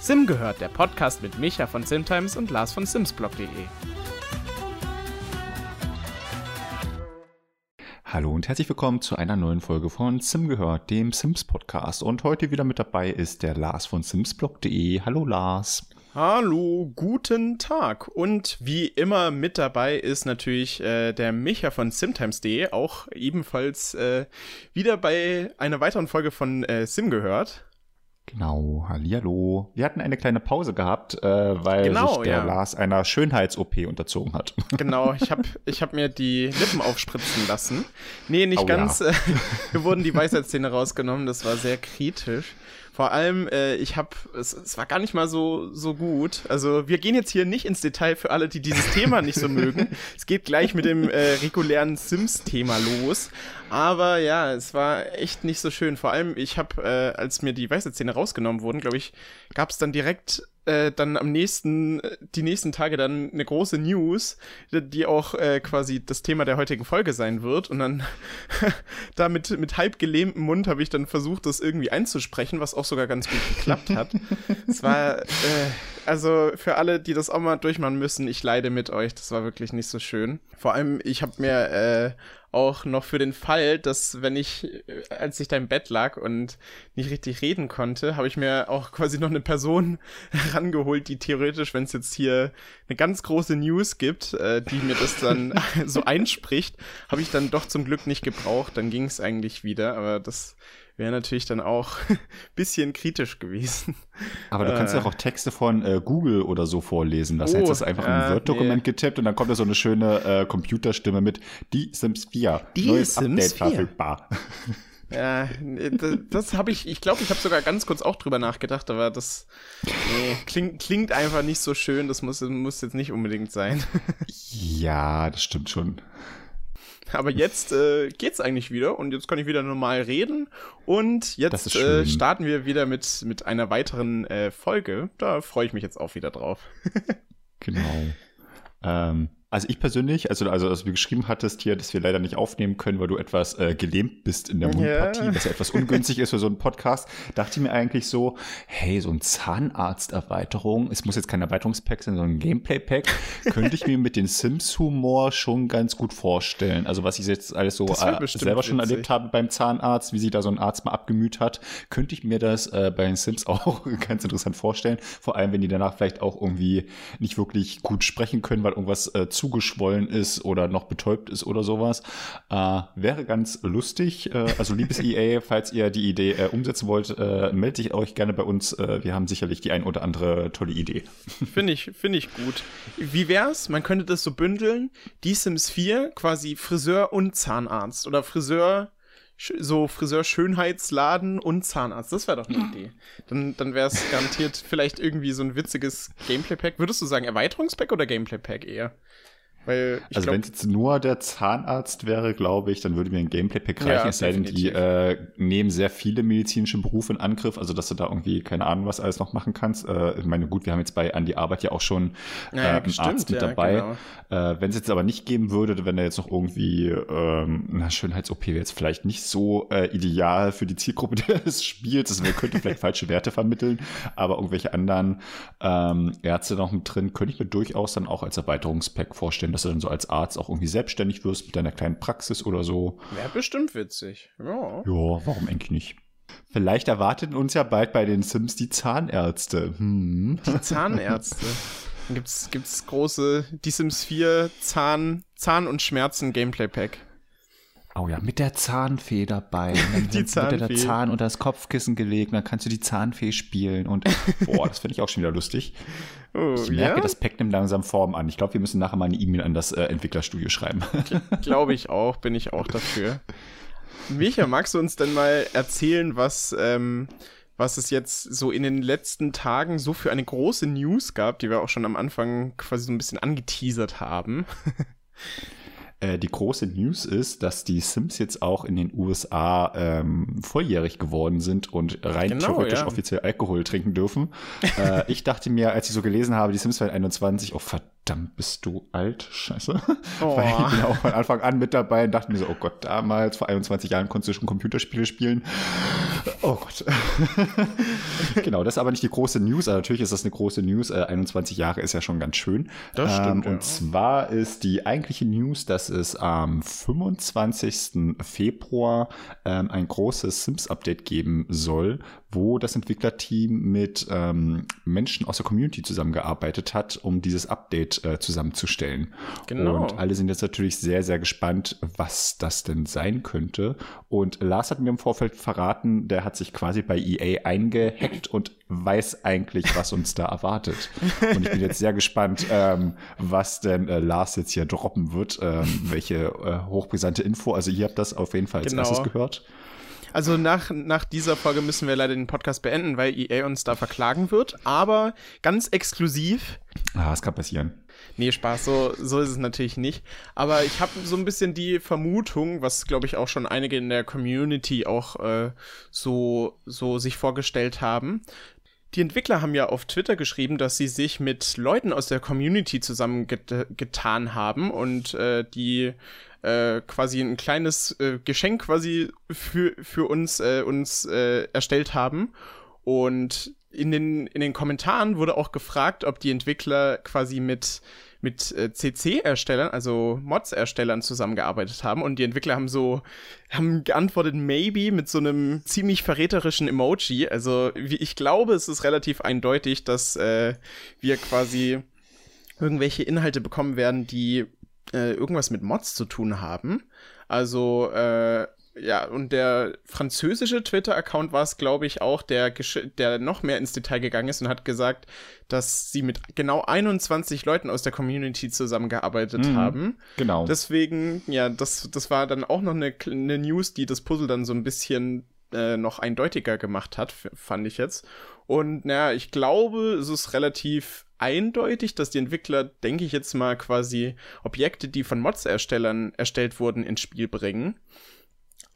Sim gehört, der Podcast mit Micha von Simtimes und Lars von Simsblog.de. Hallo und herzlich willkommen zu einer neuen Folge von Sim gehört, dem Sims Podcast. Und heute wieder mit dabei ist der Lars von Simsblog.de. Hallo Lars. Hallo, guten Tag. Und wie immer mit dabei ist natürlich äh, der Micha von Simtimes.de, auch ebenfalls äh, wieder bei einer weiteren Folge von äh, Sim gehört. Genau, hallihallo. Wir hatten eine kleine Pause gehabt, äh, weil genau, sich der ja. Lars einer Schönheits-OP unterzogen hat. Genau, ich habe ich hab mir die Lippen aufspritzen lassen. Nee, nicht oh, ganz. Ja. Wir wurden die Weisheitszähne rausgenommen, das war sehr kritisch. Vor allem, äh, ich habe, es, es war gar nicht mal so so gut. Also wir gehen jetzt hier nicht ins Detail für alle, die dieses Thema nicht so mögen. Es geht gleich mit dem äh, regulären Sims-Thema los. Aber ja, es war echt nicht so schön. Vor allem, ich habe, äh, als mir die Weisheitszähne rausgenommen wurden, glaube ich, gab es dann direkt äh, dann am nächsten, die nächsten Tage dann eine große News, die auch äh, quasi das Thema der heutigen Folge sein wird. Und dann da mit, mit halb gelähmtem Mund habe ich dann versucht, das irgendwie einzusprechen, was auch sogar ganz gut geklappt hat. es war, äh, also für alle, die das auch mal durchmachen müssen, ich leide mit euch. Das war wirklich nicht so schön. Vor allem, ich habe mir äh, auch noch für den Fall, dass wenn ich, äh, als ich da im Bett lag und nicht richtig reden konnte, habe ich mir auch quasi noch eine Person herangeholt, die theoretisch, wenn es jetzt hier eine ganz große News gibt, äh, die mir das dann so einspricht, habe ich dann doch zum Glück nicht gebraucht. Dann ging es eigentlich wieder, aber das wäre natürlich dann auch ein bisschen kritisch gewesen. Aber du äh, kannst ja auch Texte von äh, Google oder so vorlesen. Das oh, hättest du einfach äh, im Word-Dokument nee. getippt und dann kommt da so eine schöne äh, Computerstimme mit Die Sims 4. Die Neues Sims Update 4. verfügbar. Ja, das, das habe ich, ich glaube, ich habe sogar ganz kurz auch drüber nachgedacht, aber das nee, klingt, klingt einfach nicht so schön, das muss, muss jetzt nicht unbedingt sein. Ja, das stimmt schon. Aber jetzt äh, geht's eigentlich wieder und jetzt kann ich wieder normal reden. Und jetzt äh, starten wir wieder mit, mit einer weiteren äh, Folge. Da freue ich mich jetzt auch wieder drauf. genau. Ähm, also ich persönlich, also, also als du geschrieben hattest hier, dass wir leider nicht aufnehmen können, weil du etwas äh, gelähmt bist in der Mundpartie, ja. was ja etwas ungünstig ist für so einen Podcast, dachte ich mir eigentlich so, hey, so ein Zahnarzt-Erweiterung, es muss jetzt kein Erweiterungspack sein, sondern ein Gameplay-Pack, könnte ich mir mit den Sims-Humor schon ganz gut vorstellen. Also was ich jetzt alles so äh, selber schon erlebt habe beim Zahnarzt, wie sich da so ein Arzt mal abgemüht hat, könnte ich mir das äh, bei den Sims auch ganz interessant vorstellen. Vor allem, wenn die danach vielleicht auch irgendwie nicht wirklich gut sprechen können, weil irgendwas äh, zu zugeschwollen ist oder noch betäubt ist oder sowas. Äh, wäre ganz lustig. Äh, also liebes EA, falls ihr die Idee äh, umsetzen wollt, äh, meldet euch gerne bei uns. Äh, wir haben sicherlich die ein oder andere tolle Idee. Finde ich, finde ich gut. Wie wär's? Man könnte das so bündeln. Die Sims 4 quasi Friseur und Zahnarzt oder Friseur so Friseur-Schönheitsladen und Zahnarzt. Das wäre doch eine Idee. Dann, dann wäre es garantiert vielleicht irgendwie so ein witziges Gameplay-Pack. Würdest du sagen Erweiterungspack oder Gameplay-Pack eher? Weil also wenn es jetzt nur der Zahnarzt wäre, glaube ich, dann würde mir ein Gameplay-Pack reichen, ja, es sei denn, die äh, nehmen sehr viele medizinische Berufe in Angriff, also dass du da irgendwie, keine Ahnung, was alles noch machen kannst. Äh, ich meine, gut, wir haben jetzt bei An die Arbeit ja auch schon äh, ja, einen stimmt, Arzt mit ja, dabei. Genau. Äh, wenn es jetzt aber nicht geben würde, wenn er jetzt noch irgendwie, ähm, na, Schönheits-OP wäre jetzt vielleicht nicht so äh, ideal für die Zielgruppe, die es spielt. Das könnte vielleicht falsche Werte vermitteln, aber irgendwelche anderen ähm, Ärzte noch mit drin, könnte ich mir durchaus dann auch als Erweiterungspack vorstellen dass du dann so als Arzt auch irgendwie selbstständig wirst mit deiner kleinen Praxis oder so. Wäre bestimmt witzig. Ja. Ja, warum eigentlich nicht? Vielleicht erwarten uns ja bald bei den Sims die Zahnärzte. Hm. Die Zahnärzte. Dann gibt's, gibt's große Die Sims 4 Zahn, Zahn- und Schmerzen-Gameplay-Pack. Oh ja, mit der Zahnfee dabei. Dann die Zahnfee. Wird der Zahn unter das Kopfkissen gelegt, dann kannst du die Zahnfee spielen und boah, das finde ich auch schon wieder lustig. Oh, ich merke, ja? das Pack nimmt langsam Form an. Ich glaube, wir müssen nachher mal eine E-Mail an das äh, Entwicklerstudio schreiben. glaube ich auch, bin ich auch dafür. Micha, magst du uns denn mal erzählen, was, ähm, was es jetzt so in den letzten Tagen so für eine große News gab, die wir auch schon am Anfang quasi so ein bisschen angeteasert haben? Äh, die große News ist, dass die Sims jetzt auch in den USA ähm, volljährig geworden sind und rein genau, theoretisch ja. offiziell Alkohol trinken dürfen. äh, ich dachte mir, als ich so gelesen habe, die Sims werden 21, oh verdammt, bist du alt? Scheiße. Oh. Weil ich bin auch von Anfang an mit dabei und dachte mir so, oh Gott, damals vor 21 Jahren konntest du schon Computerspiele spielen. Oh Gott. genau, das ist aber nicht die große News. Also natürlich ist das eine große News. Äh, 21 Jahre ist ja schon ganz schön. Das stimmt. Ähm, und ja. zwar ist die eigentliche News, dass es am 25. Februar ähm, ein großes Sims-Update geben soll, wo das Entwicklerteam mit ähm, Menschen aus der Community zusammengearbeitet hat, um dieses Update äh, zusammenzustellen. Genau. Und alle sind jetzt natürlich sehr, sehr gespannt, was das denn sein könnte. Und Lars hat mir im Vorfeld verraten, der hat sich quasi bei EA eingehackt und weiß eigentlich, was uns da erwartet. Und ich bin jetzt sehr gespannt, ähm, was denn äh, Lars jetzt hier droppen wird, ähm, welche äh, hochbrisante Info. Also ihr habt das auf jeden Fall als genau. erstes gehört. Also nach, nach dieser Folge müssen wir leider den Podcast beenden, weil EA uns da verklagen wird. Aber ganz exklusiv. Ah, es kann passieren. Nee, Spaß, so, so ist es natürlich nicht. Aber ich habe so ein bisschen die Vermutung, was glaube ich auch schon einige in der Community auch äh, so, so sich vorgestellt haben. Die Entwickler haben ja auf Twitter geschrieben, dass sie sich mit Leuten aus der Community zusammengetan haben und äh, die äh, quasi ein kleines äh, Geschenk quasi für, für uns, äh, uns äh, erstellt haben. Und in den, in den Kommentaren wurde auch gefragt, ob die Entwickler quasi mit, mit äh, CC-Erstellern, also Mods-Erstellern zusammengearbeitet haben. Und die Entwickler haben so, haben geantwortet, maybe, mit so einem ziemlich verräterischen Emoji. Also ich glaube, es ist relativ eindeutig, dass äh, wir quasi irgendwelche Inhalte bekommen werden, die äh, irgendwas mit Mods zu tun haben. Also, äh, ja, und der französische Twitter-Account war es, glaube ich, auch, der, der noch mehr ins Detail gegangen ist und hat gesagt, dass sie mit genau 21 Leuten aus der Community zusammengearbeitet mhm, haben. Genau. Deswegen, ja, das, das war dann auch noch eine, eine News, die das Puzzle dann so ein bisschen äh, noch eindeutiger gemacht hat, fand ich jetzt. Und naja, ich glaube, es ist relativ eindeutig, dass die Entwickler, denke ich jetzt mal, quasi Objekte, die von Mods-Erstellern erstellt wurden, ins Spiel bringen.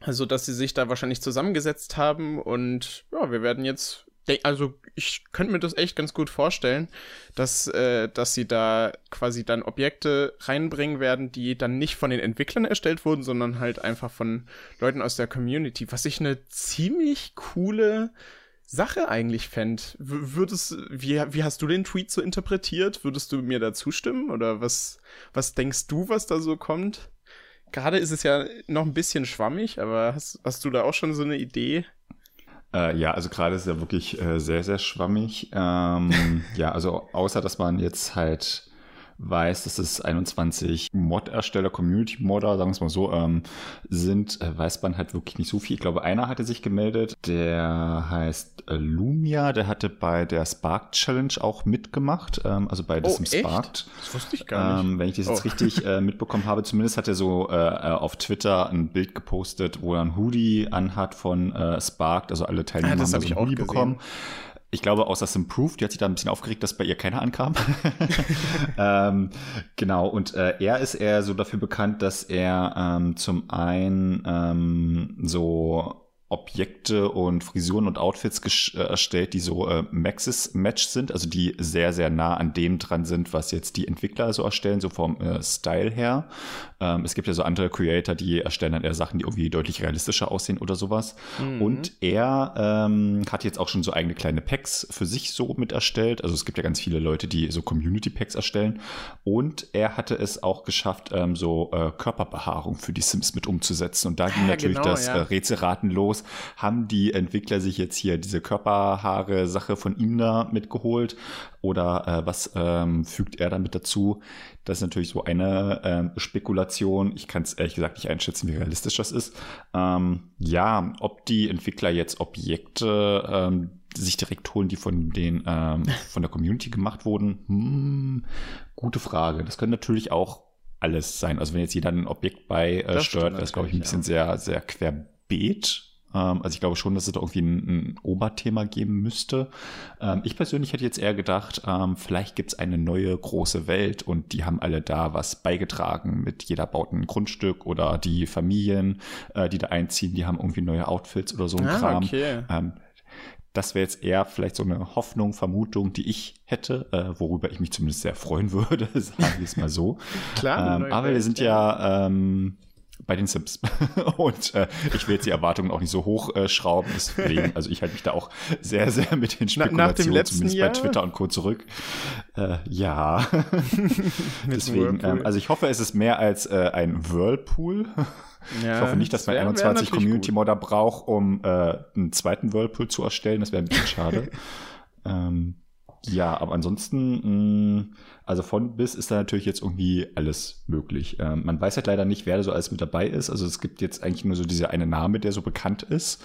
Also, dass sie sich da wahrscheinlich zusammengesetzt haben und ja, wir werden jetzt, also ich könnte mir das echt ganz gut vorstellen, dass, äh, dass sie da quasi dann Objekte reinbringen werden, die dann nicht von den Entwicklern erstellt wurden, sondern halt einfach von Leuten aus der Community, was ich eine ziemlich coole Sache eigentlich fände. Würdest, wie, wie hast du den Tweet so interpretiert? Würdest du mir da zustimmen? Oder was, was denkst du, was da so kommt? Gerade ist es ja noch ein bisschen schwammig, aber hast, hast du da auch schon so eine Idee? Äh, ja, also gerade ist es ja wirklich äh, sehr, sehr schwammig. Ähm, ja, also außer dass man jetzt halt weiß, dass es 21 Mod-Ersteller, Community-Modder, sagen wir es mal so, ähm, sind, äh, weiß man halt wirklich nicht so viel. Ich glaube, einer hatte sich gemeldet, der heißt äh, Lumia, der hatte bei der Spark Challenge auch mitgemacht, ähm, also bei diesem oh, Spark. Das wusste ich gar nicht. Ähm, wenn ich das jetzt oh. richtig äh, mitbekommen habe, zumindest hat er so äh, auf Twitter ein Bild gepostet, wo er ein Hoodie anhat von äh, Spark, also alle Teilnehmer ah, das haben so ein Hoodie bekommen. Ich glaube, außer Sim Proof, die hat sich da ein bisschen aufgeregt, dass bei ihr keiner ankam. ähm, genau, und äh, er ist eher so dafür bekannt, dass er ähm, zum einen ähm, so Objekte und Frisuren und Outfits äh, erstellt, die so äh, Maxis Match sind, also die sehr, sehr nah an dem dran sind, was jetzt die Entwickler so erstellen, so vom äh, Style her. Ähm, es gibt ja so andere Creator, die erstellen dann eher Sachen, die irgendwie deutlich realistischer aussehen oder sowas. Mhm. Und er ähm, hat jetzt auch schon so eigene kleine Packs für sich so mit erstellt. Also es gibt ja ganz viele Leute, die so Community Packs erstellen. Und er hatte es auch geschafft, ähm, so äh, Körperbehaarung für die Sims mit umzusetzen. Und da ging ja, natürlich genau, das ja. äh, Rätselraten los aus, haben die Entwickler sich jetzt hier diese Körperhaare-Sache von ihm da mitgeholt oder äh, was ähm, fügt er damit dazu? Das ist natürlich so eine ähm, Spekulation. Ich kann es ehrlich gesagt nicht einschätzen, wie realistisch das ist. Ähm, ja, ob die Entwickler jetzt Objekte ähm, sich direkt holen, die von den ähm, von der Community gemacht wurden, hm, gute Frage. Das könnte natürlich auch alles sein. Also wenn jetzt jeder ein Objekt beisteuert, äh, wäre das, glaube ich, ein bisschen ja. sehr, sehr querbeet. Ähm, also ich glaube schon, dass es da irgendwie ein, ein Oberthema geben müsste. Ähm, ich persönlich hätte jetzt eher gedacht, ähm, vielleicht gibt es eine neue große Welt und die haben alle da was beigetragen. Mit jeder baut ein Grundstück oder die Familien, äh, die da einziehen, die haben irgendwie neue Outfits oder so ein ah, Kram. Okay. das wäre jetzt eher vielleicht so eine Hoffnung, Vermutung, die ich hätte, äh, worüber ich mich zumindest sehr freuen würde, sagen wir es mal so. Klar. Aber wir sind ja ähm, bei den Sims. und äh, ich will jetzt die Erwartungen auch nicht so hoch äh, schrauben. Deswegen, also ich halte mich da auch sehr, sehr mit den Spekulationen, zumindest Jahr? bei Twitter und Co. zurück. Äh, ja. deswegen, ähm, also ich hoffe, es ist mehr als äh, ein Whirlpool. Ja, ich hoffe nicht, dass man 21 Community-Modder braucht, um äh, einen zweiten Whirlpool zu erstellen. Das wäre ein bisschen schade. ähm, ja, aber ansonsten, mh, also von bis ist da natürlich jetzt irgendwie alles möglich. Ähm, man weiß halt leider nicht, wer da so alles mit dabei ist. Also es gibt jetzt eigentlich nur so dieser eine Name, der so bekannt ist.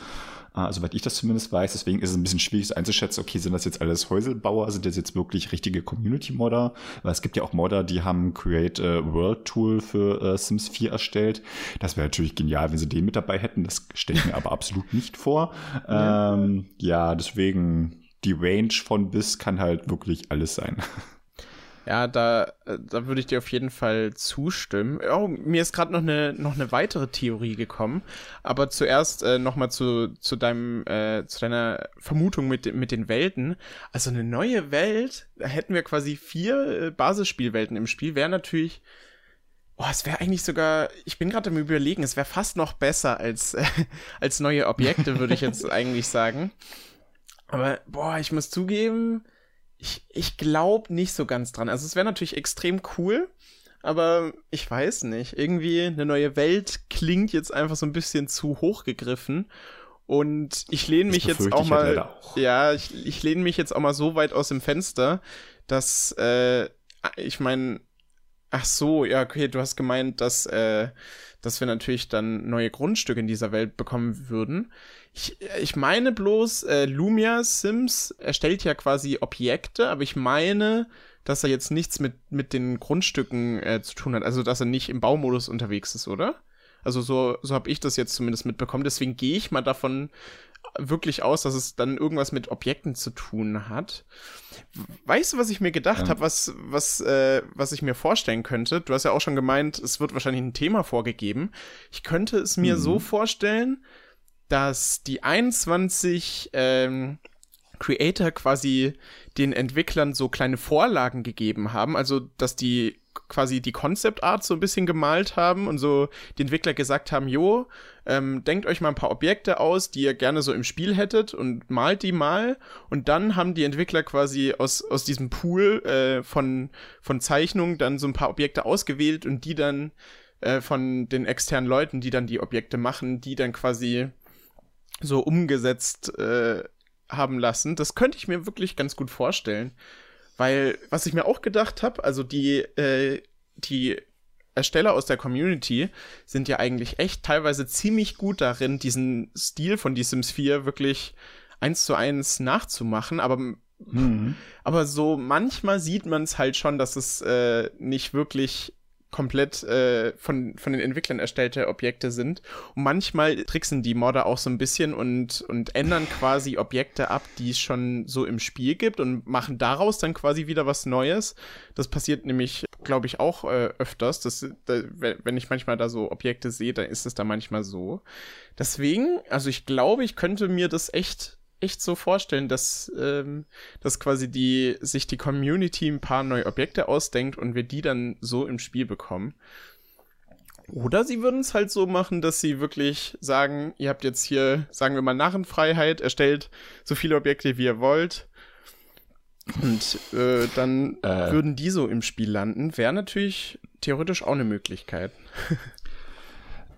Äh, soweit ich das zumindest weiß. Deswegen ist es ein bisschen schwierig einzuschätzen, okay, sind das jetzt alles Häuselbauer? Sind das jetzt wirklich richtige Community-Modder? Weil es gibt ja auch Modder, die haben Create a World Tool für äh, Sims 4 erstellt. Das wäre natürlich genial, wenn sie den mit dabei hätten. Das stelle ich mir aber absolut nicht vor. Ja, ähm, ja deswegen die Range von bis kann halt wirklich alles sein. Ja, da, da würde ich dir auf jeden Fall zustimmen. Oh, mir ist gerade noch eine, noch eine weitere Theorie gekommen. Aber zuerst äh, nochmal zu, zu deinem, äh, zu deiner Vermutung mit, mit den Welten. Also eine neue Welt, da hätten wir quasi vier äh, Basisspielwelten im Spiel, wäre natürlich. Boah, es wäre eigentlich sogar, ich bin gerade am überlegen, es wäre fast noch besser als, äh, als neue Objekte, würde ich jetzt eigentlich sagen. Aber, boah, ich muss zugeben, ich, ich glaube nicht so ganz dran. Also es wäre natürlich extrem cool, aber ich weiß nicht. Irgendwie eine neue Welt klingt jetzt einfach so ein bisschen zu hoch gegriffen. Und ich lehne mich jetzt auch mal. Auch. Ja, ich, ich lehne mich jetzt auch mal so weit aus dem Fenster, dass äh, ich meine, ach so, ja, okay, du hast gemeint, dass, äh, dass wir natürlich dann neue Grundstücke in dieser Welt bekommen würden. Ich, ich meine bloß, äh, Lumia Sims erstellt ja quasi Objekte, aber ich meine, dass er jetzt nichts mit, mit den Grundstücken äh, zu tun hat. Also, dass er nicht im Baumodus unterwegs ist, oder? Also, so, so habe ich das jetzt zumindest mitbekommen. Deswegen gehe ich mal davon wirklich aus, dass es dann irgendwas mit Objekten zu tun hat. Weißt du, was ich mir gedacht ja. habe, was, was, äh, was ich mir vorstellen könnte? Du hast ja auch schon gemeint, es wird wahrscheinlich ein Thema vorgegeben. Ich könnte es mir mhm. so vorstellen, dass die 21 ähm, Creator quasi den Entwicklern so kleine Vorlagen gegeben haben, also dass die quasi die Concept Art so ein bisschen gemalt haben und so die Entwickler gesagt haben, jo, ähm, denkt euch mal ein paar Objekte aus, die ihr gerne so im Spiel hättet und malt die mal. Und dann haben die Entwickler quasi aus, aus diesem Pool äh, von, von Zeichnungen dann so ein paar Objekte ausgewählt und die dann äh, von den externen Leuten, die dann die Objekte machen, die dann quasi so umgesetzt äh, haben lassen. Das könnte ich mir wirklich ganz gut vorstellen. Weil, was ich mir auch gedacht habe, also die, äh, die Ersteller aus der Community sind ja eigentlich echt teilweise ziemlich gut darin, diesen Stil von Die Sims 4 wirklich eins zu eins nachzumachen, aber mhm. aber so manchmal sieht man es halt schon, dass es äh, nicht wirklich komplett äh, von, von den Entwicklern erstellte Objekte sind. Und manchmal tricksen die Modder auch so ein bisschen und, und ändern quasi Objekte ab, die es schon so im Spiel gibt und machen daraus dann quasi wieder was Neues. Das passiert nämlich, glaube ich, auch äh, öfters. Das, da, wenn ich manchmal da so Objekte sehe, dann ist es da manchmal so. Deswegen, also ich glaube, ich könnte mir das echt echt so vorstellen, dass, ähm, dass quasi die, sich die Community ein paar neue Objekte ausdenkt und wir die dann so im Spiel bekommen. Oder sie würden es halt so machen, dass sie wirklich sagen, ihr habt jetzt hier, sagen wir mal, Narrenfreiheit, erstellt so viele Objekte, wie ihr wollt. Und äh, dann äh. würden die so im Spiel landen. Wäre natürlich theoretisch auch eine Möglichkeit.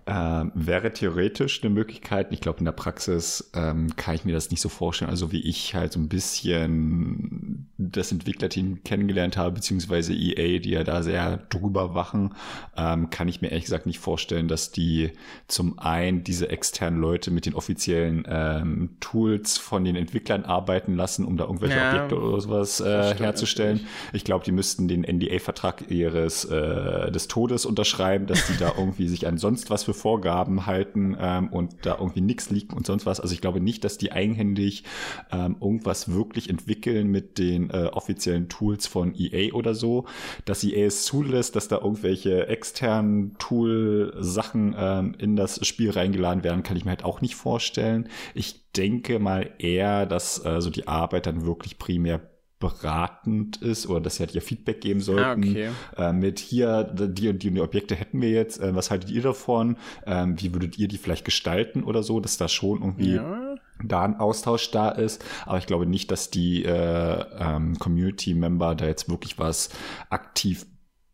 Äh, wäre theoretisch eine Möglichkeit. Ich glaube, in der Praxis ähm, kann ich mir das nicht so vorstellen. Also wie ich halt so ein bisschen das Entwicklerteam kennengelernt habe, beziehungsweise EA, die ja da sehr drüber wachen, ähm, kann ich mir ehrlich gesagt nicht vorstellen, dass die zum einen diese externen Leute mit den offiziellen ähm, Tools von den Entwicklern arbeiten lassen, um da irgendwelche ja, Objekte oder sowas äh, herzustellen. Ich glaube, die müssten den NDA-Vertrag ihres äh, des Todes unterschreiben, dass die da irgendwie sich an sonst was für Vorgaben halten ähm, und da irgendwie nichts liegt und sonst was. Also ich glaube nicht, dass die eigenhändig ähm, irgendwas wirklich entwickeln mit den äh, offiziellen Tools von EA oder so. Dass EA es zulässt, dass da irgendwelche externen Tool-Sachen ähm, in das Spiel reingeladen werden, kann ich mir halt auch nicht vorstellen. Ich denke mal eher, dass äh, so die Arbeit dann wirklich primär beratend ist oder dass sie halt ihr Feedback geben sollten. Ah, okay. äh, mit hier, die und die, die Objekte hätten wir jetzt, äh, was haltet ihr davon? Ähm, wie würdet ihr die vielleicht gestalten oder so, dass da schon irgendwie ja. da ein Austausch da ist. Aber ich glaube nicht, dass die äh, ähm, Community-Member da jetzt wirklich was aktiv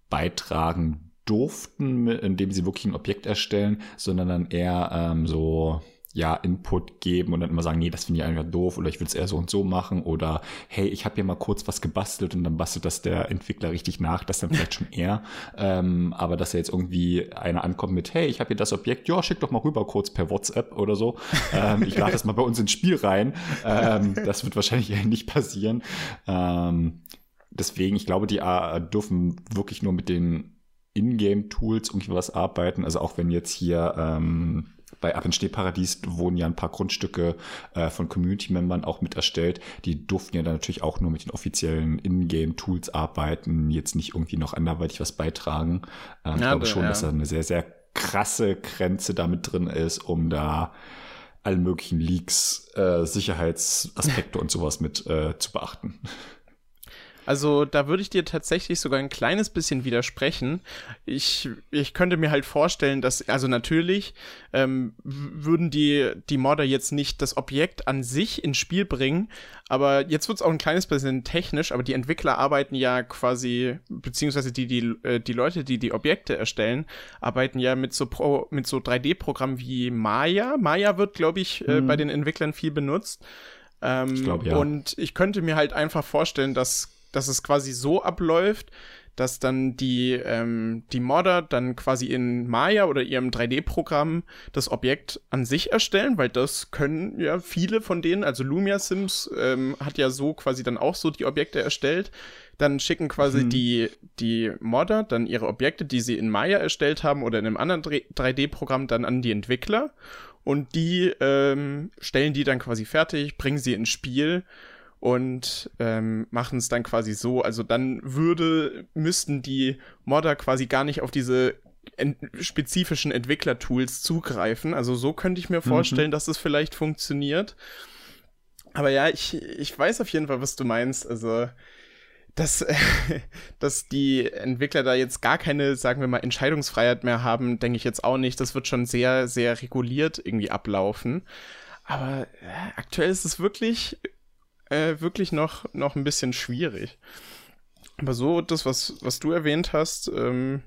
beitragen durften, indem sie wirklich ein Objekt erstellen, sondern dann eher ähm, so ja, Input geben und dann immer sagen, nee, das finde ich einfach doof oder ich will es eher so und so machen oder hey, ich habe hier mal kurz was gebastelt und dann bastelt das der Entwickler richtig nach, das dann vielleicht schon eher. Ähm, aber dass er jetzt irgendwie einer ankommt mit, hey, ich habe hier das Objekt, ja, schick doch mal rüber kurz per WhatsApp oder so. Ähm, ich lade das mal bei uns ins Spiel rein. Ähm, das wird wahrscheinlich eher nicht passieren. Ähm, deswegen, ich glaube, die äh, dürfen wirklich nur mit den Ingame-Tools irgendwie was arbeiten. Also auch wenn jetzt hier ähm, bei Ab in wurden ja ein paar Grundstücke äh, von Community-Membern auch mit erstellt. Die durften ja dann natürlich auch nur mit den offiziellen Ingame-Tools arbeiten, jetzt nicht irgendwie noch anderweitig was beitragen. Ja, ich glaube schon, ja. dass da eine sehr, sehr krasse Grenze damit drin ist, um da alle möglichen Leaks, äh, Sicherheitsaspekte und sowas mit äh, zu beachten. Also da würde ich dir tatsächlich sogar ein kleines bisschen widersprechen. Ich, ich könnte mir halt vorstellen, dass, also natürlich ähm, würden die, die Modder jetzt nicht das Objekt an sich ins Spiel bringen, aber jetzt wird es auch ein kleines bisschen technisch, aber die Entwickler arbeiten ja quasi, beziehungsweise die, die, äh, die Leute, die die Objekte erstellen, arbeiten ja mit so, Pro, mit so 3D-Programmen wie Maya. Maya wird, glaube ich, äh, mhm. bei den Entwicklern viel benutzt. Ähm, ich glaub, ja. Und ich könnte mir halt einfach vorstellen, dass dass es quasi so abläuft, dass dann die, ähm, die Modder dann quasi in Maya oder ihrem 3D-Programm das Objekt an sich erstellen, weil das können ja viele von denen, also Lumia Sims ähm, hat ja so quasi dann auch so die Objekte erstellt. Dann schicken quasi hm. die, die Modder dann ihre Objekte, die sie in Maya erstellt haben oder in einem anderen 3D-Programm dann an die Entwickler und die ähm, stellen die dann quasi fertig, bringen sie ins Spiel und ähm, machen es dann quasi so. Also dann würde, müssten die Modder quasi gar nicht auf diese ent spezifischen Entwicklertools zugreifen. Also so könnte ich mir mhm. vorstellen, mhm. dass es vielleicht funktioniert. Aber ja, ich, ich weiß auf jeden Fall, was du meinst. Also, dass, dass die Entwickler da jetzt gar keine, sagen wir mal, Entscheidungsfreiheit mehr haben, denke ich jetzt auch nicht. Das wird schon sehr, sehr reguliert irgendwie ablaufen. Aber äh, aktuell ist es wirklich äh, wirklich noch, noch ein bisschen schwierig. Aber so, das, was, was du erwähnt hast, ähm,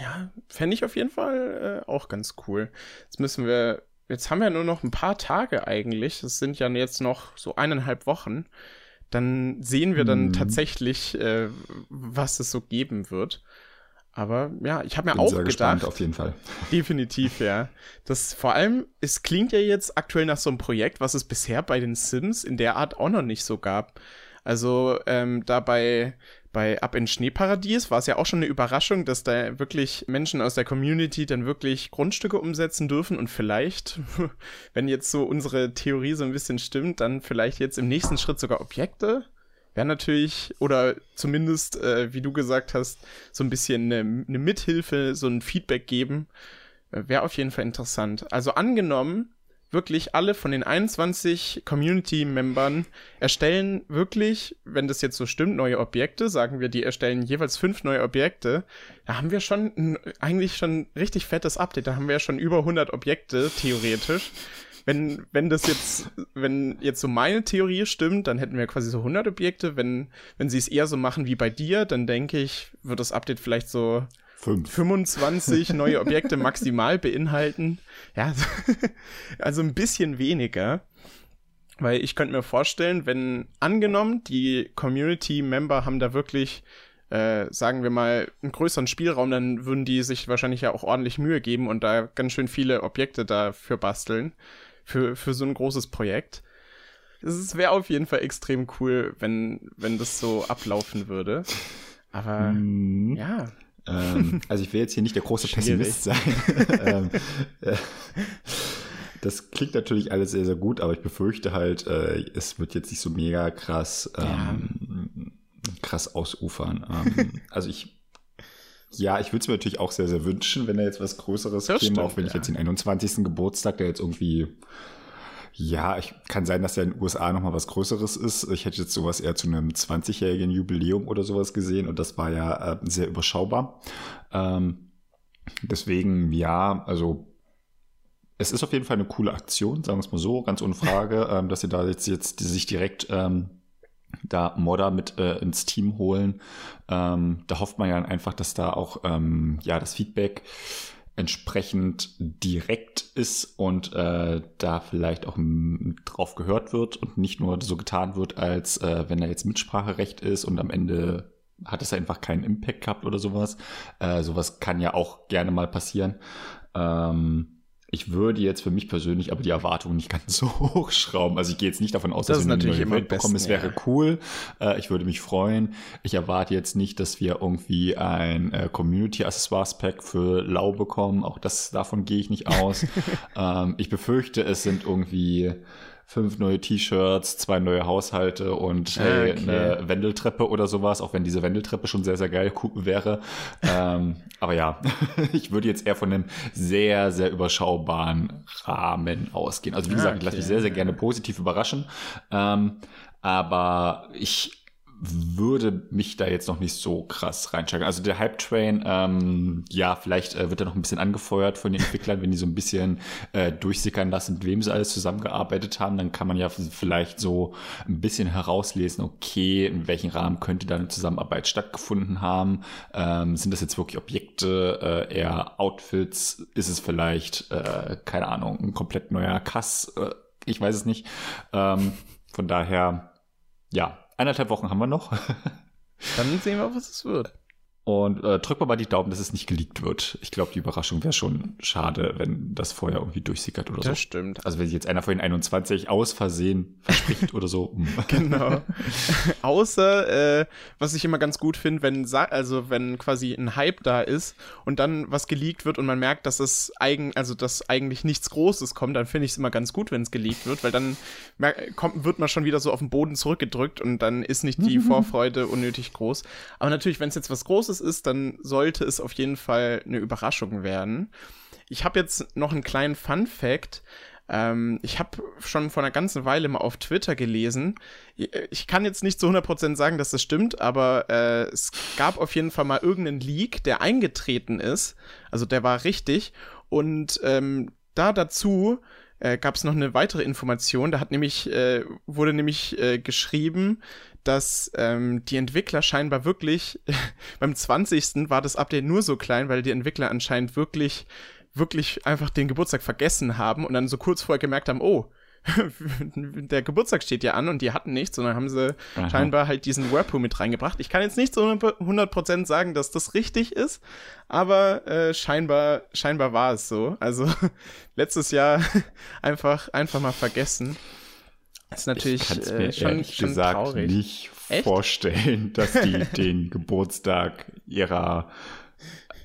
ja, fände ich auf jeden Fall äh, auch ganz cool. Jetzt müssen wir, jetzt haben wir nur noch ein paar Tage eigentlich. Das sind ja jetzt noch so eineinhalb Wochen. Dann sehen wir dann hm. tatsächlich, äh, was es so geben wird. Aber ja, ich habe mir Bin auch sehr gedacht, gespannt, auf jeden Fall. Definitiv, ja. Das vor allem, es klingt ja jetzt aktuell nach so einem Projekt, was es bisher bei den Sims in der Art auch noch nicht so gab. Also ähm, da bei, bei Ab in Schneeparadies war es ja auch schon eine Überraschung, dass da wirklich Menschen aus der Community dann wirklich Grundstücke umsetzen dürfen und vielleicht, wenn jetzt so unsere Theorie so ein bisschen stimmt, dann vielleicht jetzt im nächsten Schritt sogar Objekte wäre natürlich, oder zumindest, äh, wie du gesagt hast, so ein bisschen eine, eine Mithilfe, so ein Feedback geben, äh, wäre auf jeden Fall interessant. Also angenommen, wirklich alle von den 21 Community-Membern erstellen wirklich, wenn das jetzt so stimmt, neue Objekte, sagen wir, die erstellen jeweils fünf neue Objekte, da haben wir schon ein, eigentlich schon richtig fettes Update, da haben wir ja schon über 100 Objekte, theoretisch wenn, wenn das jetzt, wenn jetzt so meine Theorie stimmt, dann hätten wir quasi so 100 Objekte. Wenn, wenn sie es eher so machen wie bei dir, dann denke ich, wird das Update vielleicht so Fünf. 25 neue Objekte maximal beinhalten. Ja, also ein bisschen weniger. Weil ich könnte mir vorstellen, wenn angenommen, die Community-Member haben da wirklich äh, sagen wir mal, einen größeren Spielraum, dann würden die sich wahrscheinlich ja auch ordentlich Mühe geben und da ganz schön viele Objekte dafür basteln für, für so ein großes Projekt. Es wäre auf jeden Fall extrem cool, wenn, wenn das so ablaufen würde. Aber mm. ja. Ähm, also ich will jetzt hier nicht der große Pessimist sein. ähm, äh, das klingt natürlich alles sehr, sehr gut, aber ich befürchte halt, äh, es wird jetzt nicht so mega krass, ähm, ja. krass ausufern. Ähm, also ich ja, ich würde es mir natürlich auch sehr, sehr wünschen, wenn da jetzt was Größeres das käme, stimmt, auch wenn ja. ich jetzt den 21. Geburtstag, der jetzt irgendwie Ja, ich kann sein, dass ja in den USA nochmal was Größeres ist. Ich hätte jetzt sowas eher zu einem 20-jährigen Jubiläum oder sowas gesehen und das war ja äh, sehr überschaubar. Ähm, deswegen, ja, also es ist auf jeden Fall eine coole Aktion, sagen wir es mal so, ganz ohne Frage, ähm, dass sie da jetzt, jetzt sich direkt ähm, da Modder mit äh, ins Team holen. Ähm, da hofft man ja einfach, dass da auch ähm, ja das Feedback entsprechend direkt ist und äh, da vielleicht auch drauf gehört wird und nicht nur so getan wird, als äh, wenn da jetzt Mitspracherecht ist und am Ende hat es einfach keinen Impact gehabt oder sowas. Äh, sowas kann ja auch gerne mal passieren. Ähm, ich würde jetzt für mich persönlich aber die Erwartungen nicht ganz so hochschrauben. Also ich gehe jetzt nicht davon aus, das dass wir eine neue Welt bekommen. Es wäre ja. cool. Äh, ich würde mich freuen. Ich erwarte jetzt nicht, dass wir irgendwie ein äh, Community Accessoires Pack für Lau bekommen. Auch das davon gehe ich nicht aus. ähm, ich befürchte, es sind irgendwie fünf neue T-Shirts, zwei neue Haushalte und hey, okay. eine Wendeltreppe oder sowas, auch wenn diese Wendeltreppe schon sehr, sehr geil wäre. ähm, aber ja, ich würde jetzt eher von einem sehr, sehr überschaubaren Rahmen ausgehen. Also wie gesagt, okay. ich lasse mich sehr, sehr gerne positiv überraschen. Ähm, aber ich würde mich da jetzt noch nicht so krass reinsteigen. Also der Hype-Train, ähm, ja, vielleicht äh, wird er noch ein bisschen angefeuert von den Entwicklern, wenn die so ein bisschen äh, durchsickern lassen, mit wem sie alles zusammengearbeitet haben, dann kann man ja vielleicht so ein bisschen herauslesen, okay, in welchem Rahmen könnte da eine Zusammenarbeit stattgefunden haben. Ähm, sind das jetzt wirklich Objekte, äh, eher Outfits? Ist es vielleicht, äh, keine Ahnung, ein komplett neuer Kass? Äh, ich weiß es nicht. Ähm, von daher, ja, Eineinhalb Wochen haben wir noch. Dann sehen wir, was es wird. Und äh, drück mal die Daumen, dass es nicht geleakt wird. Ich glaube, die Überraschung wäre schon schade, wenn das vorher irgendwie durchsickert oder das so. Das stimmt. Also wenn sich jetzt einer von den 21 aus Versehen verspricht oder so. Genau. Außer, äh, was ich immer ganz gut finde, wenn also wenn quasi ein Hype da ist und dann was geleakt wird und man merkt, dass es eigen, also dass eigentlich nichts Großes kommt, dann finde ich es immer ganz gut, wenn es geleakt wird, weil dann kommt, wird man schon wieder so auf den Boden zurückgedrückt und dann ist nicht die Vorfreude unnötig groß. Aber natürlich, wenn es jetzt was Großes ist, dann sollte es auf jeden Fall eine Überraschung werden. Ich habe jetzt noch einen kleinen Fun Fact. Ähm, ich habe schon vor einer ganzen Weile mal auf Twitter gelesen. Ich kann jetzt nicht zu 100% sagen, dass das stimmt, aber äh, es gab auf jeden Fall mal irgendeinen Leak, der eingetreten ist. Also der war richtig. Und ähm, da dazu äh, gab es noch eine weitere Information. Da hat nämlich, äh, wurde nämlich äh, geschrieben, dass ähm, die Entwickler scheinbar wirklich, beim 20. war das Update nur so klein, weil die Entwickler anscheinend wirklich, wirklich einfach den Geburtstag vergessen haben und dann so kurz vorher gemerkt haben, oh, der Geburtstag steht ja an und die hatten nichts, sondern haben sie Aha. scheinbar halt diesen Whirlpool mit reingebracht. Ich kann jetzt nicht zu 100% sagen, dass das richtig ist, aber äh, scheinbar, scheinbar war es so. Also letztes Jahr einfach, einfach mal vergessen. Das ist natürlich ich äh, mir schon, ehrlich schon gesagt traurig. nicht Echt? vorstellen, dass die den Geburtstag ihrer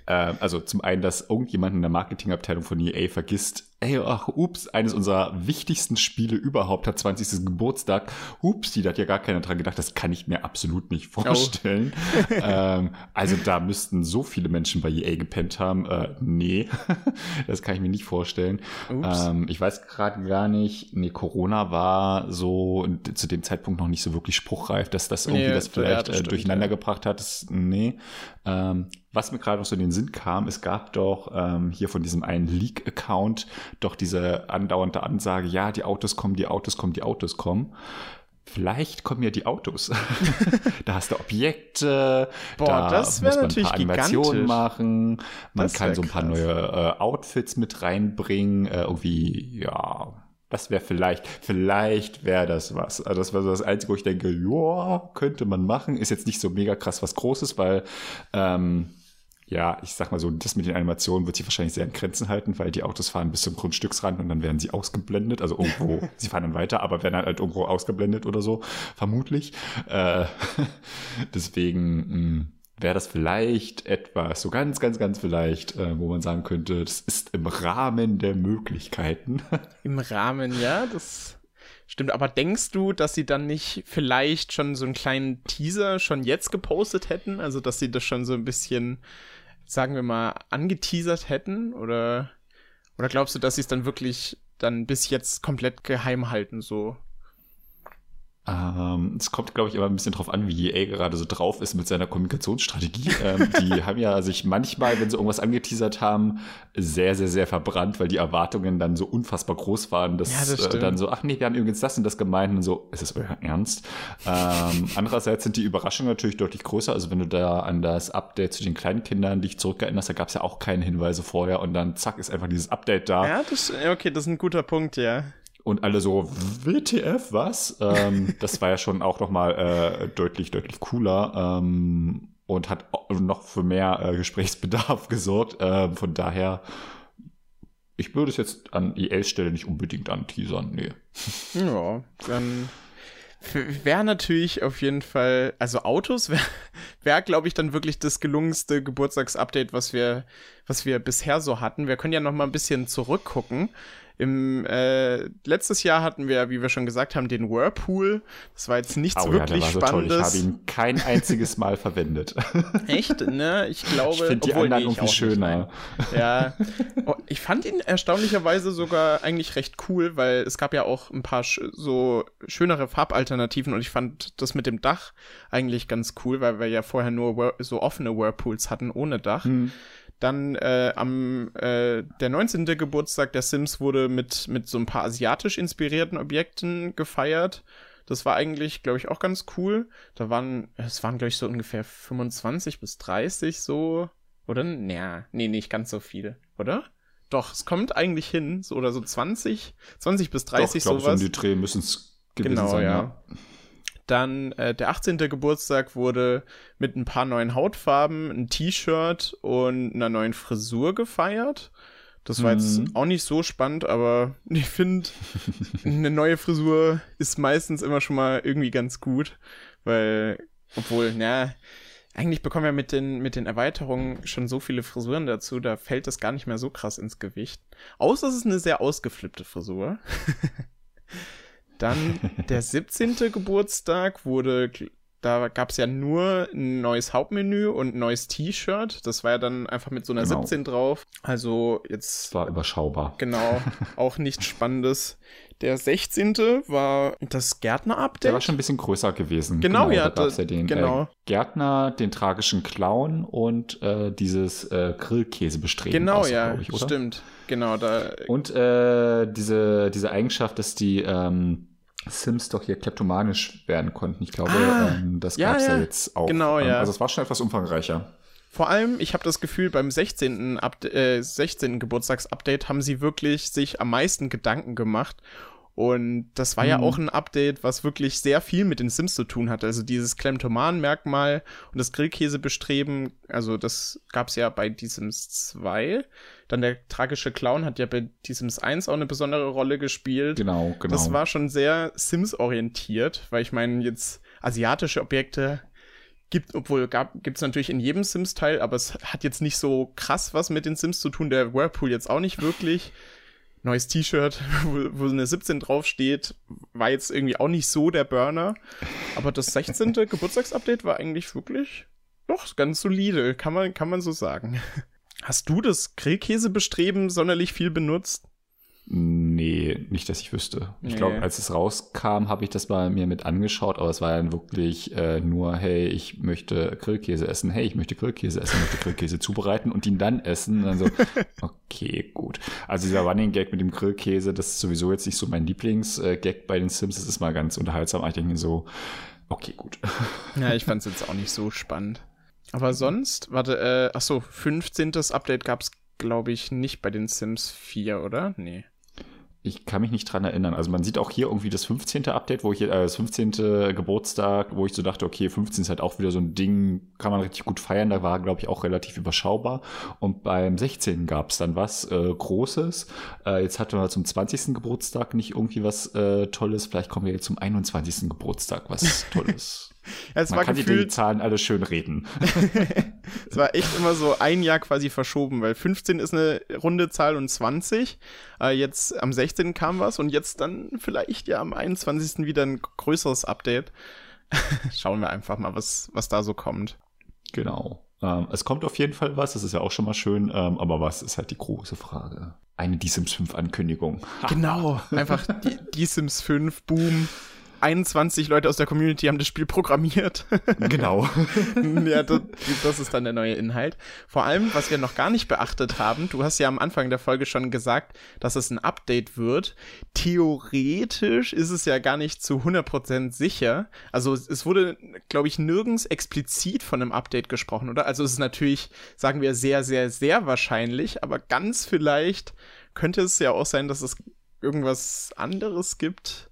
äh, also zum einen, dass irgendjemand in der Marketingabteilung von EA vergisst, ey, ach, ups, eines unserer wichtigsten Spiele überhaupt hat 20. Geburtstag. Ups, die hat ja gar keiner dran gedacht. Das kann ich mir absolut nicht vorstellen. Oh. ähm, also da müssten so viele Menschen bei EA gepennt haben. Äh, nee, das kann ich mir nicht vorstellen. Ähm, ich weiß gerade gar nicht, nee, Corona war so zu dem Zeitpunkt noch nicht so wirklich spruchreif, dass das irgendwie nee, das vielleicht ja, das äh, durcheinander ja. gebracht hat. Das, nee. Ähm, was mir gerade noch so in den Sinn kam, es gab doch ähm, hier von diesem einen Leak-Account doch diese andauernde Ansage, ja, die Autos kommen, die Autos kommen, die Autos kommen. Vielleicht kommen ja die Autos. da hast du Objekte, Boah, da das muss man ein paar Animationen machen, man das kann so ein paar krass. neue äh, Outfits mit reinbringen, äh, irgendwie, ja, das wäre vielleicht, vielleicht wäre das was. Also das war so das Einzige, wo ich denke, ja, könnte man machen. Ist jetzt nicht so mega krass was Großes, weil ähm, ja, ich sag mal so, das mit den Animationen wird sich wahrscheinlich sehr in Grenzen halten, weil die Autos fahren bis zum Grundstücksrand und dann werden sie ausgeblendet. Also irgendwo, sie fahren dann weiter, aber werden halt irgendwo ausgeblendet oder so, vermutlich. Äh, deswegen hm, wäre das vielleicht etwas, so ganz, ganz, ganz vielleicht, äh, wo man sagen könnte, das ist im Rahmen der Möglichkeiten. Im Rahmen, ja, das Stimmt, aber denkst du, dass sie dann nicht vielleicht schon so einen kleinen Teaser schon jetzt gepostet hätten? Also, dass sie das schon so ein bisschen sagen wir mal, angeteasert hätten? Oder, oder glaubst du, dass sie es dann wirklich dann bis jetzt komplett geheim halten, so. Ähm, es kommt, glaube ich, immer ein bisschen drauf an, wie EA gerade so drauf ist mit seiner Kommunikationsstrategie. ähm, die haben ja sich manchmal, wenn sie irgendwas angeteasert haben, sehr, sehr, sehr verbrannt, weil die Erwartungen dann so unfassbar groß waren, dass ja, das äh, dann so, ach nee, wir haben übrigens das und das gemeint und so, ist es euer Ernst? Ähm, andererseits sind die Überraschungen natürlich deutlich größer. Also wenn du da an das Update zu den kleinen Kindern dich zurückerinnerst, da gab es ja auch keine Hinweise vorher und dann zack ist einfach dieses Update da. Ja, das, okay, das ist ein guter Punkt, ja. Und alle so, WTF, was? Ähm, das war ja schon auch nochmal äh, deutlich, deutlich cooler ähm, und hat noch für mehr äh, Gesprächsbedarf gesorgt. Äh, von daher, ich würde es jetzt an ELs Stelle nicht unbedingt anteasern, nee. Ja, dann wäre natürlich auf jeden Fall, also Autos wäre, wär, glaube ich, dann wirklich das gelungenste Geburtstagsupdate, was wir, was wir bisher so hatten. Wir können ja noch mal ein bisschen zurückgucken. Im äh, letztes Jahr hatten wir, wie wir schon gesagt haben, den Whirlpool. Das war jetzt nichts oh, wirklich ja, Spannendes. So ich habe ihn kein einziges Mal verwendet. Echt? Ne? Ich glaube, ich finde die anderen nee, irgendwie schöner. Ja, oh, ich fand ihn erstaunlicherweise sogar eigentlich recht cool, weil es gab ja auch ein paar sch so schönere Farbalternativen und ich fand das mit dem Dach eigentlich ganz cool, weil wir ja vorher nur so offene Whirlpools hatten ohne Dach. Hm. Dann äh, am äh, der 19. Geburtstag der Sims wurde mit, mit so ein paar asiatisch inspirierten Objekten gefeiert. Das war eigentlich, glaube ich, auch ganz cool. Da waren, es waren, glaube ich, so ungefähr 25 bis 30 so. Oder? Naja, nee, nicht ganz so viel, oder? Doch, es kommt eigentlich hin, so oder so 20, 20 bis 30 Doch, ich glaub, sowas. So um die Dreh müssen es gewesen genau, sein, ja. ja. Dann äh, der 18. Geburtstag wurde mit ein paar neuen Hautfarben, ein T-Shirt und einer neuen Frisur gefeiert. Das war mhm. jetzt auch nicht so spannend, aber ich finde, eine neue Frisur ist meistens immer schon mal irgendwie ganz gut, weil, obwohl, na, eigentlich bekommen wir mit den, mit den Erweiterungen schon so viele Frisuren dazu, da fällt das gar nicht mehr so krass ins Gewicht. Außer es ist eine sehr ausgeflippte Frisur. Dann der 17. Geburtstag wurde, da gab es ja nur ein neues Hauptmenü und ein neues T-Shirt. Das war ja dann einfach mit so einer genau. 17 drauf. Also jetzt. Das war überschaubar. Genau, auch nichts Spannendes. Der 16. war das Gärtner-Update. Der war schon ein bisschen größer gewesen. Genau, genau ja. Da gab's ja den genau. äh, Gärtner, den tragischen Clown und äh, dieses äh, Grillkäsebestreben. Genau, aus, ja, ich, stimmt. Genau, da. Und äh, diese, diese Eigenschaft, dass die ähm, Sims doch hier kleptomanisch werden konnten. Ich glaube, ah, ähm, das ja, gab's ja. ja jetzt auch. Genau, ähm, ja. Also es war schon etwas umfangreicher. Vor allem, ich habe das Gefühl, beim 16. Up äh, 16. Geburtstagsupdate haben sie wirklich sich am meisten Gedanken gemacht und das war mhm. ja auch ein Update, was wirklich sehr viel mit den Sims zu tun hatte. Also dieses Klemtoman-Merkmal und das Grillkäsebestreben, also das gab's ja bei die Sims 2. Dann der tragische Clown hat ja bei die Sims 1 auch eine besondere Rolle gespielt. Genau, genau. Das war schon sehr Sims-orientiert, weil ich meine, jetzt asiatische Objekte gibt, obwohl gab, gibt's natürlich in jedem Sims-Teil, aber es hat jetzt nicht so krass was mit den Sims zu tun. Der Whirlpool jetzt auch nicht wirklich neues T-Shirt, wo, wo eine 17 draufsteht, war jetzt irgendwie auch nicht so der Burner. Aber das 16. Geburtstagsupdate war eigentlich wirklich doch ganz solide, kann man, kann man so sagen. Hast du das Grillkäsebestreben sonderlich viel benutzt? Nee, nicht, dass ich wüsste. Ich nee. glaube, als es rauskam, habe ich das bei mir mit angeschaut, aber es war dann wirklich äh, nur, hey, ich möchte Grillkäse essen, hey, ich möchte Grillkäse essen, ich möchte Grillkäse zubereiten und ihn dann essen. Und dann so, okay, gut. Also dieser Running Gag mit dem Grillkäse, das ist sowieso jetzt nicht so mein Lieblingsgag bei den Sims. Das ist mal ganz unterhaltsam. Aber ich denke so, okay, gut. Ja, ich fand es jetzt auch nicht so spannend. Aber sonst, warte, äh, ach so, 15. Update gab es, glaube ich, nicht bei den Sims 4, oder? Nee. Ich kann mich nicht dran erinnern. Also man sieht auch hier irgendwie das 15. Update, wo ich, äh, das 15. Geburtstag, wo ich so dachte, okay, 15 ist halt auch wieder so ein Ding, kann man richtig gut feiern. Da war, glaube ich, auch relativ überschaubar. Und beim 16. gab es dann was äh, Großes. Äh, jetzt hatten wir zum 20. Geburtstag nicht irgendwie was äh, Tolles. Vielleicht kommen wir jetzt zum 21. Geburtstag was Tolles. Es Man war kann gefühlt, die Zahlen alle schön reden. es war echt immer so ein Jahr quasi verschoben, weil 15 ist eine runde Zahl und 20. Äh, jetzt am 16. kam was und jetzt dann vielleicht ja am 21. wieder ein größeres Update. Schauen wir einfach mal, was, was da so kommt. Genau. Ähm, es kommt auf jeden Fall was, das ist ja auch schon mal schön, ähm, aber was ist halt die große Frage? Eine Die Sims 5 Ankündigung. Genau, einfach die, die Sims 5, Boom. 21 Leute aus der Community haben das Spiel programmiert. Genau. ja, das, das, ist dann der neue Inhalt. Vor allem, was wir noch gar nicht beachtet haben, du hast ja am Anfang der Folge schon gesagt, dass es ein Update wird. Theoretisch ist es ja gar nicht zu 100% sicher. Also es wurde, glaube ich, nirgends explizit von einem Update gesprochen, oder? Also es ist natürlich, sagen wir, sehr, sehr, sehr wahrscheinlich, aber ganz vielleicht könnte es ja auch sein, dass es irgendwas anderes gibt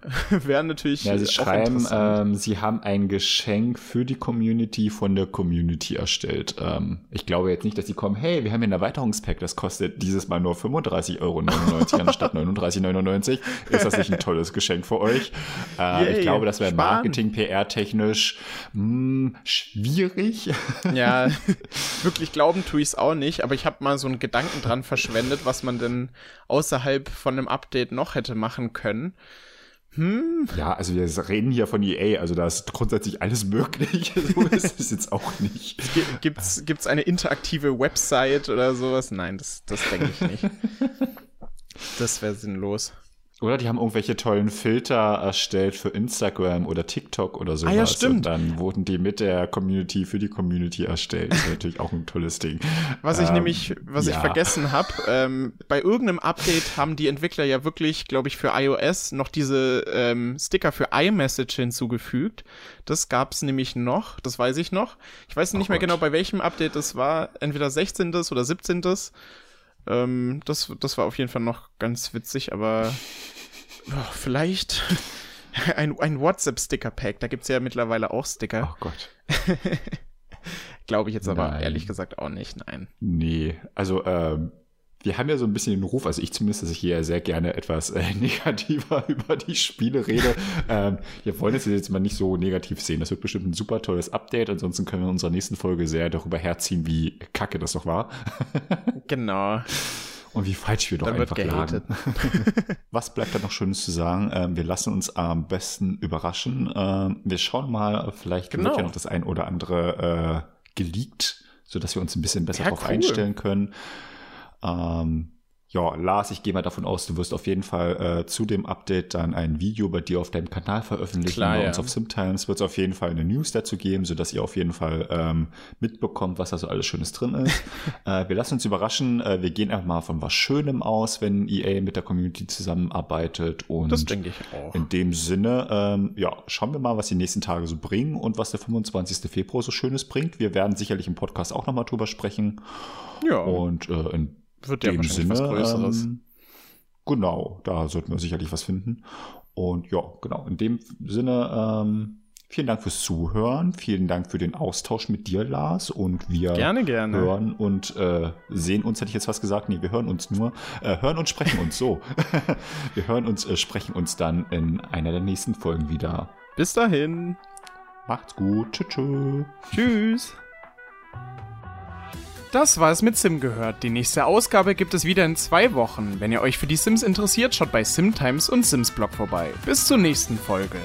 Wäre natürlich. Ja, sie schreiben, ähm, sie haben ein Geschenk für die Community von der Community erstellt. Ähm, ich glaube jetzt nicht, dass sie kommen, hey, wir haben hier ein Erweiterungspack, das kostet dieses Mal nur 35,99 Euro anstatt 39,99. Ist das nicht ein tolles Geschenk für euch? Äh, ich glaube, das wäre Marketing, PR-technisch hm, schwierig. Ja, wirklich glauben tue ich es auch nicht, aber ich habe mal so einen Gedanken dran verschwendet, was man denn außerhalb von einem Update noch hätte machen können. Hm. Ja, also wir reden hier von EA, also da ist grundsätzlich alles möglich. So ist es jetzt auch nicht. Gibt's, gibt's eine interaktive Website oder sowas? Nein, das, das denke ich nicht. Das wäre sinnlos. Oder die haben irgendwelche tollen Filter erstellt für Instagram oder TikTok oder sowas. Ah, ja, stimmt. Und dann wurden die mit der Community für die Community erstellt. Das ist natürlich auch ein tolles Ding. Was ich ähm, nämlich, was ja. ich vergessen habe, ähm, bei irgendeinem Update haben die Entwickler ja wirklich, glaube ich, für iOS noch diese ähm, Sticker für iMessage hinzugefügt. Das gab's nämlich noch, das weiß ich noch. Ich weiß nicht oh mehr Gott. genau, bei welchem Update das war. Entweder 16. oder 17. Ähm, das, das war auf jeden Fall noch ganz witzig, aber oh, vielleicht ein, ein WhatsApp-Sticker-Pack. Da gibt es ja mittlerweile auch Sticker. Oh Gott. Glaube ich jetzt aber nein. ehrlich gesagt auch nicht, nein. Nee, also ähm, wir haben ja so ein bisschen den Ruf, also ich zumindest, dass ich hier sehr gerne etwas äh, negativer über die Spiele rede. ähm, wir wollen es jetzt mal nicht so negativ sehen. Das wird bestimmt ein super tolles Update. Ansonsten können wir in unserer nächsten Folge sehr darüber herziehen, wie kacke das doch war. genau. Und wie falsch wir doch Dann einfach lagen. Was bleibt da noch Schönes zu sagen? Ähm, wir lassen uns am besten überraschen. Ähm, wir schauen mal, vielleicht genau. wird ja noch das ein oder andere äh, geleakt, sodass wir uns ein bisschen besser ja, darauf cool. einstellen können. Ähm, ja, Lars, ich gehe mal davon aus, du wirst auf jeden Fall äh, zu dem Update dann ein Video bei dir auf deinem Kanal veröffentlichen. Klar, bei uns ja. auf SimTimes wird es auf jeden Fall eine News dazu geben, sodass ihr auf jeden Fall ähm, mitbekommt, was da so alles Schönes drin ist. äh, wir lassen uns überraschen. Äh, wir gehen einfach mal von was Schönem aus, wenn EA mit der Community zusammenarbeitet. Und das denke ich auch. In dem Sinne, ähm, ja, schauen wir mal, was die nächsten Tage so bringen und was der 25. Februar so Schönes bringt. Wir werden sicherlich im Podcast auch nochmal drüber sprechen. Ja. Und äh, in wird ja dem Sinne, was Größeres. Ähm, genau, da sollten wir sicherlich was finden. Und ja, genau, in dem Sinne, ähm, vielen Dank fürs Zuhören, vielen Dank für den Austausch mit dir, Lars. Und wir gerne, gerne. hören und äh, sehen uns, hätte ich jetzt was gesagt, nee, wir hören uns nur, äh, hören und sprechen uns so. wir hören uns, äh, sprechen uns dann in einer der nächsten Folgen wieder. Bis dahin. Macht's gut. Tschüss. Tschüss. Tschüss. Das war es mit Sim gehört. Die nächste Ausgabe gibt es wieder in zwei Wochen. Wenn ihr euch für die Sims interessiert, schaut bei SimTimes und Sims Blog vorbei. Bis zur nächsten Folge.